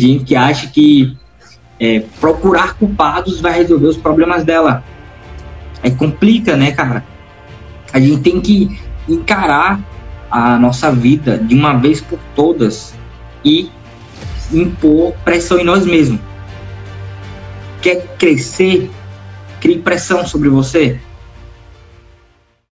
gente que acha que é, procurar culpados vai resolver os problemas dela. É complica, né, cara? A gente tem que encarar a nossa vida de uma vez por todas e impor pressão em nós mesmos. Quer crescer? Crie pressão sobre você.